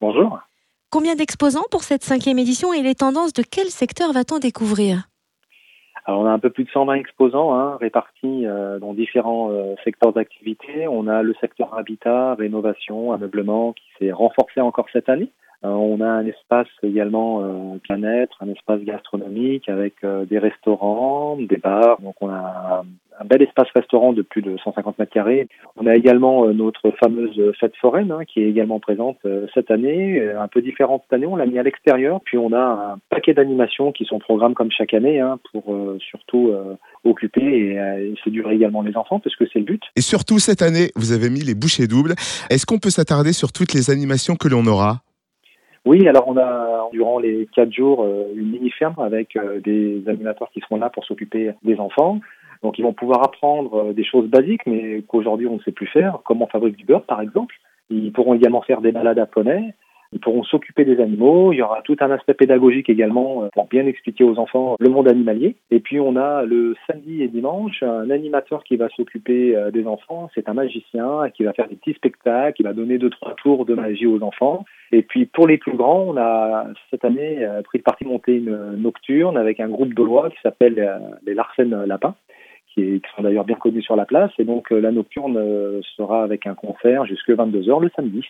Bonjour. Combien d'exposants pour cette cinquième édition et les tendances de quel secteur va-t-on découvrir? Alors, on a un peu plus de 120 exposants hein, répartis euh, dans différents euh, secteurs d'activité. On a le secteur habitat, rénovation, ameublement qui s'est renforcé encore cette année. Euh, on a un espace également bien-être, un espace gastronomique avec des restaurants, des bars. Donc on a un bel espace restaurant de plus de 150 mètres carrés. On a également notre fameuse fête foraine hein, qui est également présente cette année, un peu différente cette année. On l'a mis à l'extérieur. Puis on a un paquet d'animations qui sont programmes comme chaque année hein, pour surtout occuper et, séduire également les enfants parce que c'est le but. Et surtout cette année, vous avez mis les bouchées doubles. Est-ce qu'on peut s'attarder sur toutes les animations que l'on aura? Oui, alors on a durant les quatre jours euh, une mini-ferme avec euh, des animateurs qui seront là pour s'occuper des enfants. Donc ils vont pouvoir apprendre euh, des choses basiques, mais qu'aujourd'hui on ne sait plus faire, comment on fabrique du beurre par exemple. Ils pourront également faire des balades à poney. Ils pourront s'occuper des animaux. Il y aura tout un aspect pédagogique également euh, pour bien expliquer aux enfants le monde animalier. Et puis on a le samedi et dimanche un animateur qui va s'occuper euh, des enfants. C'est un magicien qui va faire des petits spectacles, qui va donner deux trois tours de magie aux enfants. Et puis pour les plus grands, on a cette année pris parti monter une nocturne avec un groupe de lois qui s'appelle les Larsen Lapins qui, sont d'ailleurs bien connus sur la place. Et donc la nocturne sera avec un concert jusque 22h le samedi.